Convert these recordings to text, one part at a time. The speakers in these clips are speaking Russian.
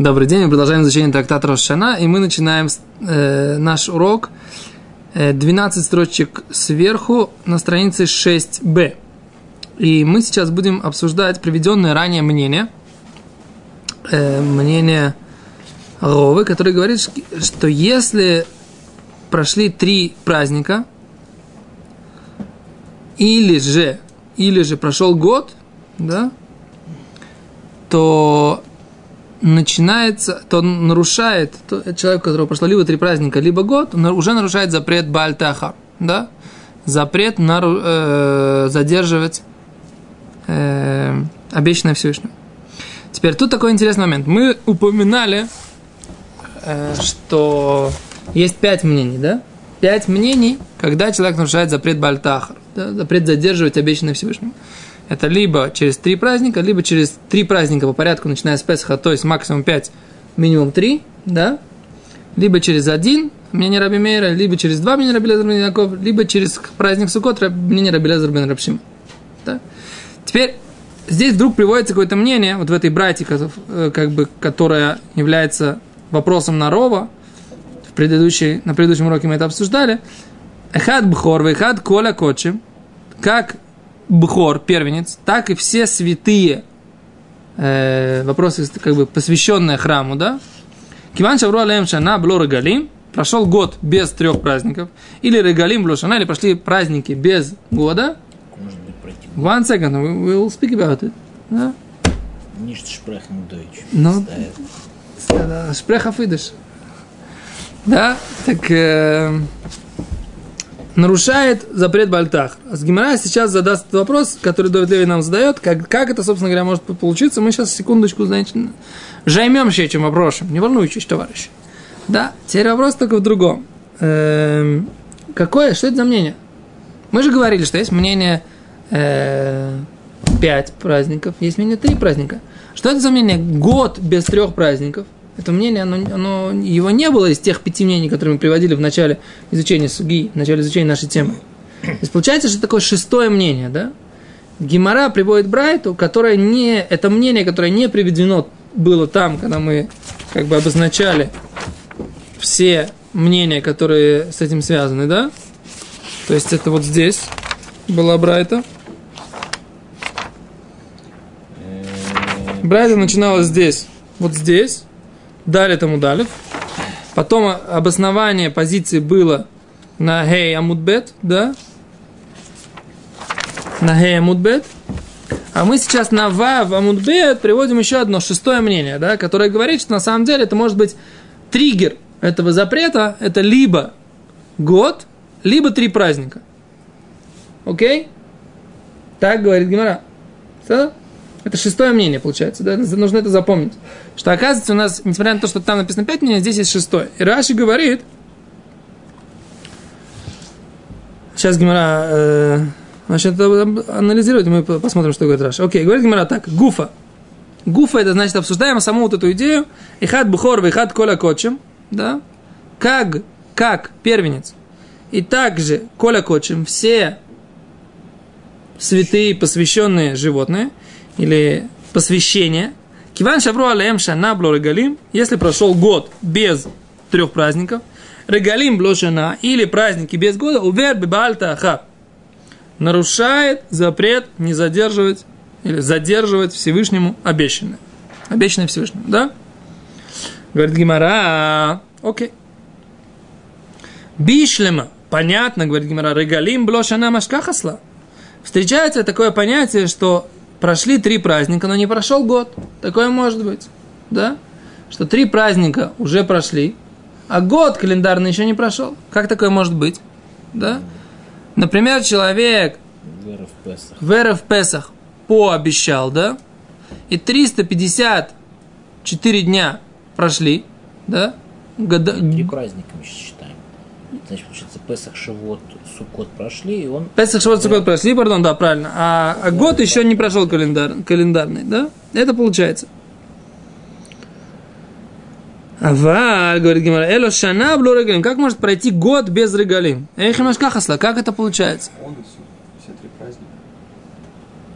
Добрый день, мы продолжаем изучение трактата Рошана, и мы начинаем э, наш урок э, 12 строчек сверху на странице 6b. И мы сейчас будем обсуждать приведенное ранее мнение, э, мнение Ровы, который говорит, что если прошли три праздника, или же, или же прошел год, да, то начинается, то он нарушает, то человек, у которого прошло либо три праздника, либо год, он уже нарушает запрет Бальтаха, да? Запрет на, э, задерживать э, обещанное Всевышнего. Теперь тут такой интересный момент. Мы упоминали, э, что есть пять мнений, да? Пять мнений, когда человек нарушает запрет Бальтахар, да? запрет задерживать обещанное Всевышнему. Это либо через три праздника, либо через три праздника по порядку, начиная с Песха, то есть максимум пять, минимум три, да? Либо через один, мнение Раби Мейра, либо через два мнения Раби Лезер Яков, либо через праздник Сукот, мнение Раби Лезер бен Рабшима. Да? Теперь здесь вдруг приводится какое-то мнение, вот в этой брате, э, как бы, которая является вопросом Нарова, в предыдущей, на предыдущем уроке мы это обсуждали, Эхад Бхор, Эхад Коля Кочем, как Бхор, первенец, так и все святые э, вопросы, как бы посвященные храму, да? Киван Шавру Алеем Шана Бло Регалим, прошел год без трех праздников, или Регалим Бло Шана, или прошли праздники без года. Может быть, пройти. One second, we will speak about it. Да? Nicht sprechen Deutsch. Ну, Шпреха Фидыш. Да, так... Э, нарушает запрет Бальтах. Гимара сейчас задаст вопрос, который Довид Леви нам задает, как, как это, собственно говоря, может получиться. Мы сейчас секундочку, значит, займемся этим вопросом. Не волнуйтесь, товарищ. Да, теперь вопрос только в другом. Эм, какое, что это за мнение? Мы же говорили, что есть мнение э, 5 праздников, есть мнение 3 праздника. Что это за мнение? Год без трех праздников – это мнение, оно, оно, его не было из тех пяти мнений, которые мы приводили в начале изучения суги, в начале изучения нашей темы. То есть получается, что такое шестое мнение, да? Гимара приводит Брайту, которое не, это мнение, которое не приведено было там, когда мы как бы обозначали все мнения, которые с этим связаны, да? То есть это вот здесь была Брайта. Брайта начиналась здесь, вот здесь, дали тому далев. Потом обоснование позиции было на Хей Амудбет, да? На Хей Амудбет. А мы сейчас на Вав Амудбет приводим еще одно шестое мнение, да, которое говорит, что на самом деле это может быть триггер этого запрета, это либо год, либо три праздника. Окей? Так говорит Гимара. Это шестое мнение, получается. Да? Нужно это запомнить. Что оказывается у нас, несмотря на то, что там написано пять мнений, здесь есть шестое. И Раши говорит, сейчас Гимара, э, значит, анализировать, мы посмотрим, что говорит Раши. Окей, говорит Гимара так, гуфа. Гуфа это значит обсуждаем саму вот эту идею. Ихат бухор, ихат коля кочем, да? Как, как первенец. И также коля кочем все святые, посвященные животные – или посвящение. Киван шавру алеем шана бло регалим, если прошел год без трех праздников, регалим бло шана, или праздники без года, увер бибальта аха, нарушает запрет не задерживать или задерживать Всевышнему обещанное. Обещанное Всевышнему, да? Говорит Гимара, окей. Бишлема, понятно, говорит Гимара, регалим блошана машкахасла. Встречается такое понятие, что прошли три праздника, но не прошел год. Такое может быть, да? Что три праздника уже прошли, а год календарный еще не прошел. Как такое может быть? Да? Например, человек в. Вера в Песах пообещал, да? И 354 дня прошли, да? Года... Три праздника мы считаем. Значит, получается, Песах, Шавот, Суккот прошли, и он... Песах, Шавот, Суккот прошли, пардон, да, правильно. А, а год да, еще не прошел календар, календарный, да? Это получается. Аваль, говорит Гимара, эло шана блу регалим. Как может пройти год без регалим? Эх, кахасла, как это получается? Онос, все три праздника.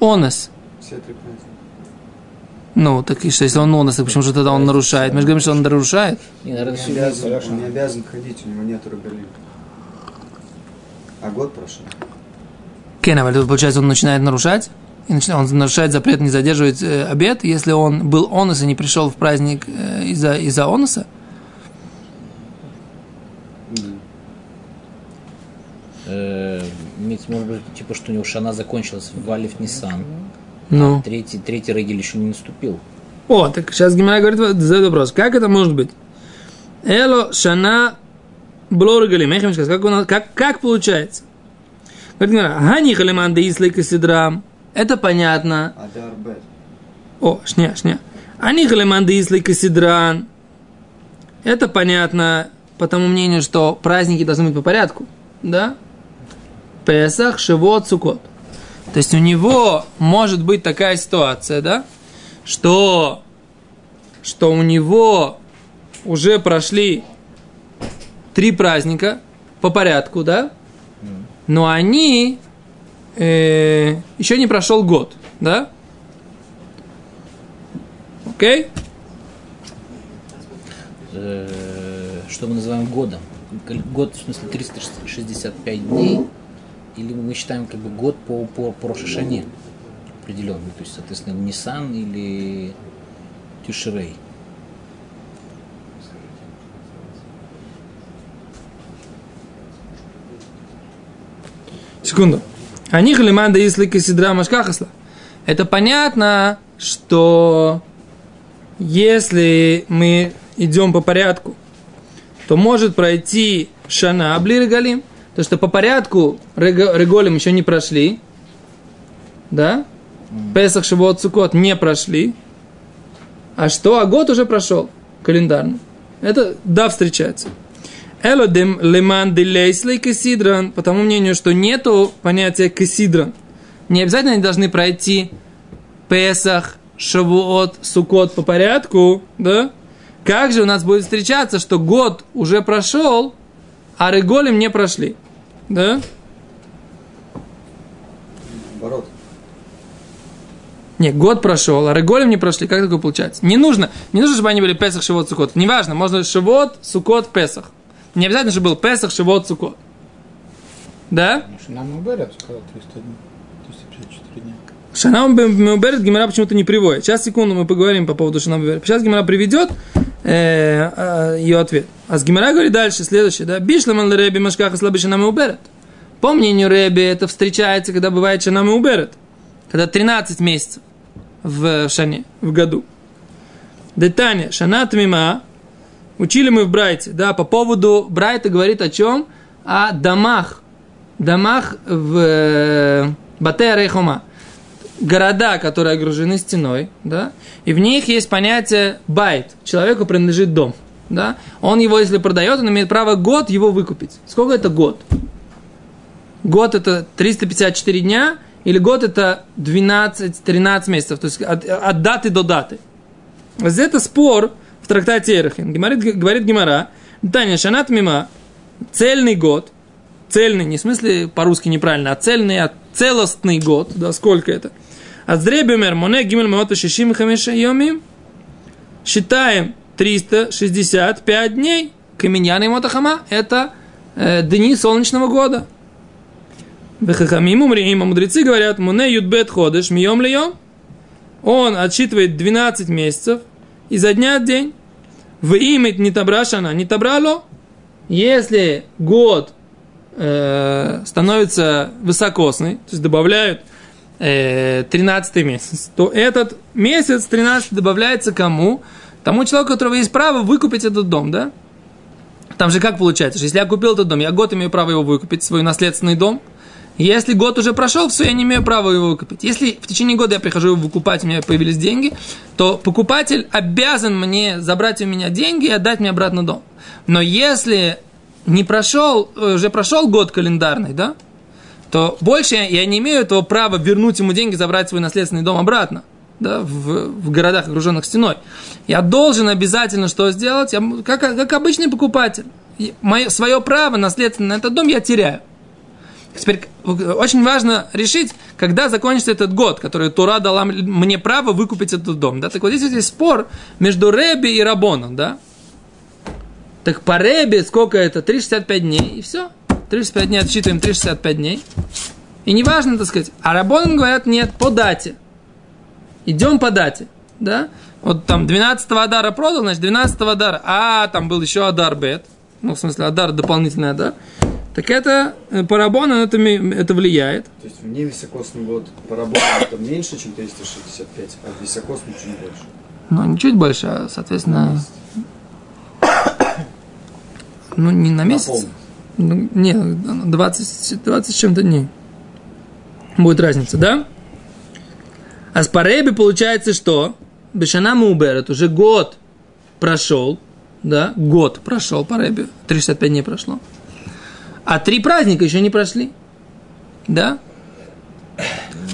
Онос. Все три праздника. Ну, так и что, если он онос, так почему же тогда он нарушает? Мы же говорим, что он нарушает. Не, наверное, Не обязан, он не обязан ходить, у него нет рогалим. А год прошел. Кен, а тут, получается, он начинает нарушать? И начинает, он нарушает запрет не задерживать э, обед, если он был онос и не пришел в праздник э, из-за из оноса? Э, имеется, может быть, типа, что у него шана закончилась в Алиф Нисан. Ну. Третий, третий регель еще не наступил. О, так сейчас Гимара говорит, задает вопрос, как это может быть? Эло шана блоргали, как, у нас- как, как получается? Говорит Гимара, гани халиман де ислей касидрам. Это понятно. Бет. О, шня, шня. Они халиман де ислей касидран. Это понятно по тому мнению, что праздники должны быть по порядку. Да? Песах, Шивот, Сукот. То есть у него может быть такая ситуация, да, что, что у него уже прошли три праздника по порядку, да, но они э, еще не прошел год, да? Окей? Э, что мы называем годом? Год, в смысле, 365 дней? Или мы считаем как бы год по, по, по определенный? То есть, соответственно, Нисан или Тюшерей? Секунду. Они халиманда если кисидра машкахасла. Это понятно, что если мы идем по порядку, то может пройти шана блирегалим, то что по порядку реголим еще не прошли, да? Песах, Шивот, Сукот не прошли, а что? А год уже прошел календарный. Это да встречается. Элодем леман делейслей кесидран, по тому мнению, что нету понятия кесидран. Не обязательно они должны пройти Песах, Шавуот, Сукот по порядку, да? Как же у нас будет встречаться, что год уже прошел, а Реголем не прошли, да? Наоборот. Не, год прошел, а Реголем не прошли. Как такое получается? Не нужно, не нужно, чтобы они были Песах, Шивот, Сукот. Неважно, можно Шивот, Сукот, Песах. Не обязательно, чтобы был Песах, Шивот, Сукот. Да? Нам Уберет сказал 300 дней. 354 дня. Шанам Меуберет Гимара почему-то не приводит. Сейчас, секунду, мы поговорим по поводу Шанам Меуберет. Сейчас Гимара приведет э, э, ее ответ. А с Гимара говорит дальше, следующее, да? Бишламан Реби Машкаха слабый Шанам Меуберет. По мнению Реби, это встречается, когда бывает Шанам Меуберет. Когда 13 месяцев в Шане, в году. Детание. Шана Тмима. Учили мы в Брайте, да, по поводу Брайта говорит о чем? О домах. Домах в э, Батея Рейхома города, которые окружены стеной, да, и в них есть понятие байт. Человеку принадлежит дом, да. Он его, если продает, он имеет право год его выкупить. Сколько это год? Год это 354 дня, или год это 12-13 месяцев, то есть от, от даты до даты. Это спор в трактате Эрхин. Говорит, говорит Гимара, Таня Шанат Мима, цельный год, цельный, не в смысле по-русски неправильно, а цельный, а целостный год, да, сколько это? А зребемер моне гимель маота шишим хамеша йомим, считаем 365 дней, каменьяна и мотахама, это э, дни солнечного года. Вехахамим умриим, а мудрецы говорят, моне юдбет ходыш, мием льем, он отсчитывает 12 месяцев изо дня в день. В имя не табрашана, не табрало. Если год э, становится высокосный, то есть добавляют э, 13 месяц, то этот месяц 13 добавляется кому? Тому человеку, у которого есть право выкупить этот дом, да? Там же как получается, что если я купил этот дом, я год имею право его выкупить, свой наследственный дом. Если год уже прошел, все, я не имею права его выкупить. Если в течение года я прихожу его выкупать, у меня появились деньги, то покупатель обязан мне забрать у меня деньги и отдать мне обратно дом. Но если не прошел, э, уже прошел год календарный, да, то больше я, не имею этого права вернуть ему деньги, забрать свой наследственный дом обратно, да, в, в городах, окруженных стеной. Я должен обязательно что сделать? Я, как, как обычный покупатель. Мое, свое право наследственное на этот дом я теряю. Теперь очень важно решить, когда закончится этот год, который Тура дала мне право выкупить этот дом. Да? Так вот здесь есть спор между Реби и Рабоном. Да? Так по Реби сколько это? 365 дней, и все. 365 дней отсчитываем 365 дней. И не важно, так сказать. А Рабоном говорят, нет, по дате. Идем по дате. Да? Вот там 12-го Адара продал, значит 12-го Адара. А, там был еще Адар Бет. Ну, в смысле, Адар дополнительный Адар. Так это э, по Рабону это, это влияет. То есть вне високосный год по Рабону это меньше, чем 365, а високосный чуть больше. Ну, не чуть больше, а, соответственно... Ну, не на месяц. Ну, не, 20, 20 с чем-то дней. Будет разница, да? А с Пареби получается что? Бешана Муберет уже год прошел, да, год прошел по Рэбе, 365 дней прошло. А три праздника еще не прошли, да?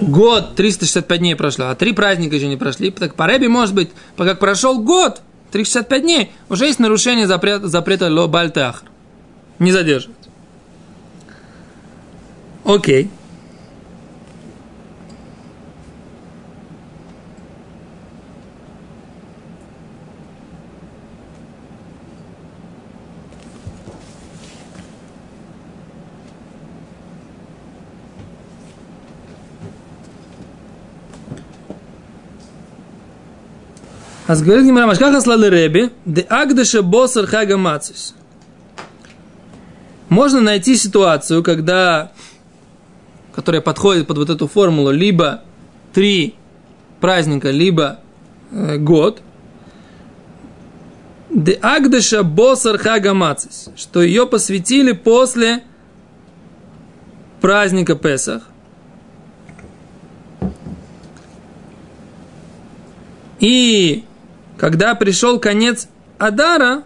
Год, 365 дней прошло, а три праздника еще не прошли. Так по Рэбе, может быть, пока прошел год, 365 дней, уже есть нарушение запрета, запрета ло бальтахр. Не задерживать. Окей. А говорит Гимара Машкаха слали Реби, де агдеша босар хага мацис. Можно найти ситуацию, когда, которая подходит под вот эту формулу, либо три праздника, либо э, год, де агдеша босар хага мацис, что ее посвятили после праздника Песах. И когда пришел конец Адара,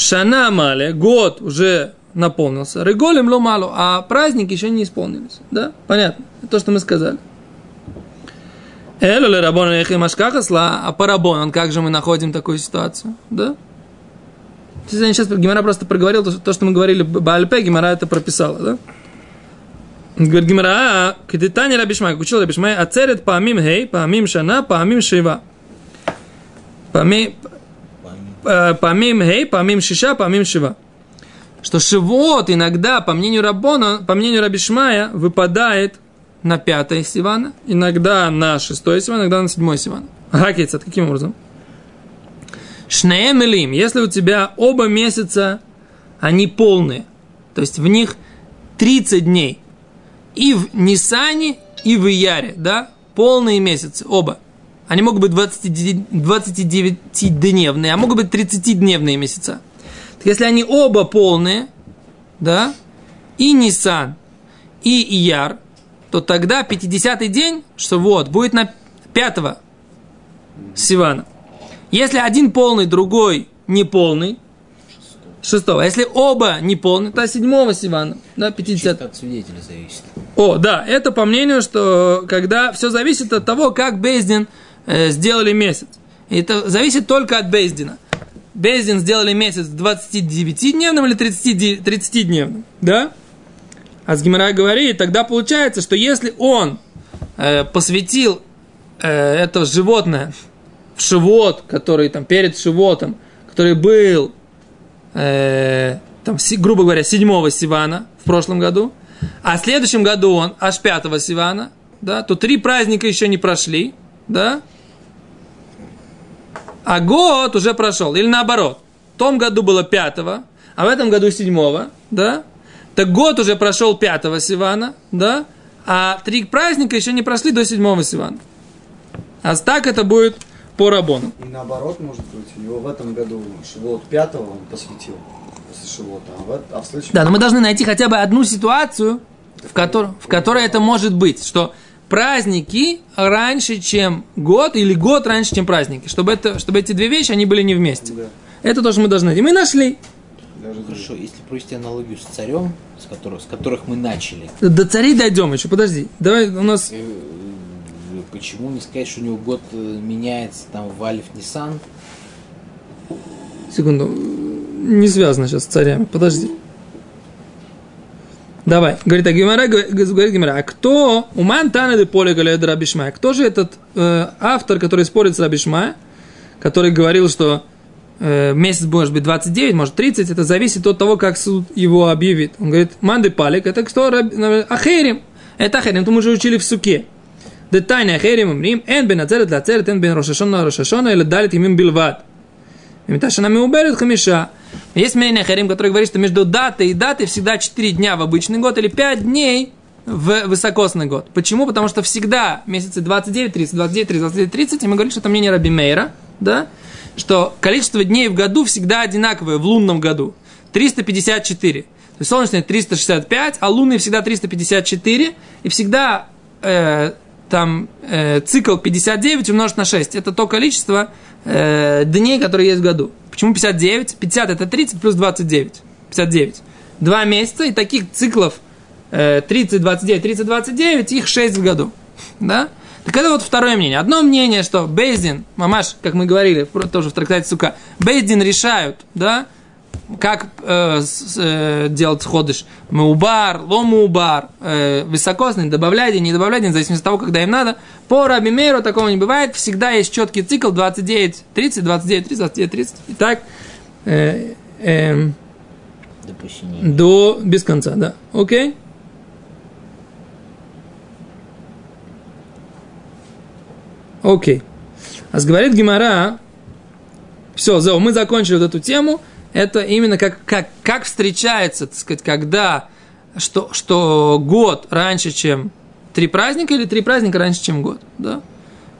Шана Мале, год уже наполнился, Реголем Ломалу, а праздник еще не исполнились. Да? Понятно. То, что мы сказали. Эло ле рабон машкахасла, а по рабон, как же мы находим такую ситуацию? Да? Сейчас Гимара просто проговорил то, то что мы говорили Баальпе, Гимара это прописала, да? Говорит Гимара, кедитани Рабишмай, как учил Рабишмай, ацерет памим хей, памим шана, памим шива. Памим хей, памим шиша, памим шива. Что шивот иногда, по мнению Рабона, по мнению Рабишмая, выпадает на пятое Сивана, иногда на шестое Сивана, иногда на седьмое Сивана. Гакица, каким образом? Шнеемелим, если у тебя оба месяца, они полные, то есть в них 30 дней, и в Нисане, и в Ияре, да, полные месяцы, оба. Они могут быть 29-дневные, а могут быть 30-дневные месяца. Так если они оба полные, да, и Нисан, и Ияр, то тогда 50-й день, что вот, будет на 5 Сивана. Если один полный, другой неполный, шестого. А если оба не полные, то седьмого Сивана, да, 50. Чисто от свидетеля зависит. О, да, это по мнению, что когда все зависит от того, как Бездин э, сделали месяц. И это зависит только от Бездина. Бездин сделали месяц 29-дневным или 30-дневным, да? А с Гимара говорит, тогда получается, что если он э, посвятил э, это животное в шивот, который там перед шивотом, который был э, там, грубо говоря, седьмого Сивана в прошлом году, а в следующем году он аж пятого Сивана, да, то три праздника еще не прошли, да, а год уже прошел, или наоборот, в том году было пятого, а в этом году седьмого, да, так год уже прошел пятого Сивана, да, а три праздника еще не прошли до седьмого Сивана. А так это будет по Рабону. И наоборот, может быть, у него в этом году Шивот пятого он посвятил после Шивота, а в, а в следующем... Да, но мы должны найти хотя бы одну ситуацию, в, котор, в которой это может быть, что праздники раньше, чем год, или год раньше, чем праздники, чтобы, это, чтобы эти две вещи, они были не вместе. Да. Это тоже мы должны найти. Мы нашли. Даже Хорошо, если провести аналогию с царем, с которых, с которых мы начали, До царей дойдем еще, подожди. Давай, у нас... э, почему не сказать, что у него год э, меняется там в Альф Ниссан? Секунду. Не связано сейчас с царями. Подожди. Давай, говорит а Гимара, говорит Гимара, а кто, у Мантана де поле галеда Рабишмая, кто же этот э, автор, который спорит с Рабишмая, который говорил, что э, месяц может быть 29, может 30, это зависит от того, как суд его объявит. Он говорит, манды палик, это кто? Раб... Ахерим. Это ахерим, то мы уже учили в суке. Детайны ахерим умрим, эн бен ацерет лацерет, эн бен рошашона рошашона, или далит имим билват. Имиташа нами уберет хамиша. Есть мнение Харим, который говорит, что между датой и датой всегда 4 дня в обычный год или 5 дней в высокосный год. Почему? Потому что всегда месяцы 29, 30, 29, 30, 29, 30, и мы говорим, что это мнение Раби Мейра, да, что количество дней в году всегда одинаковое в лунном году. 354. То есть солнечный 365, а лунный всегда 354, и всегда э, там э, цикл 59 умножить на 6. Это то количество э, дней, которые есть в году. Почему 59? 50 это 30 плюс 29. 59. Два месяца, и таких циклов э, 30, 29, 30, 29, их 6 в году. Да? Так это вот второе мнение. Одно мнение, что Бейздин, мамаш, как мы говорили, тоже в трактате Сука, Бейздин решают, да, как э, с, э, делать ходыш. Меубар, ломубар, э, высокосный, добавлять не добавлять, в зависимости от того, когда им надо. По Рабимеру такого не бывает. Всегда есть четкий цикл 29, 30, 29, 30, 29, 30. И так э, э, до без конца, да. Окей? Окей. А говорит Гимара, все, Зо, мы закончили вот эту тему это именно как, как, как встречается, так сказать, когда, что, что год раньше, чем три праздника, или три праздника раньше, чем год, да?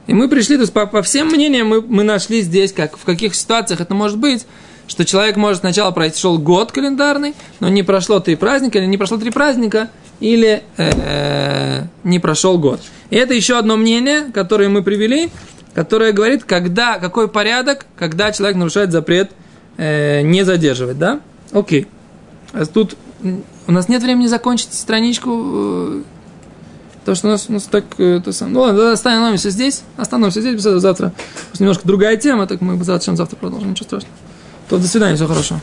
И мы пришли, то есть по, по всем мнениям мы, мы нашли здесь, как, в каких ситуациях это может быть, что человек может сначала прошел год календарный, но не прошло три праздника, или не прошло три праздника, или э, не прошел год. И это еще одно мнение, которое мы привели, которое говорит, когда, какой порядок, когда человек нарушает запрет э, не задерживать, да? Окей. А тут у нас нет времени закончить страничку, э, потому что у нас, у нас так, э, это сам. Ну ладно, остановимся здесь, остановимся здесь, завтра. Немножко другая тема, так мы завтра, завтра продолжим, ничего страшного. То до свидания, все хорошо.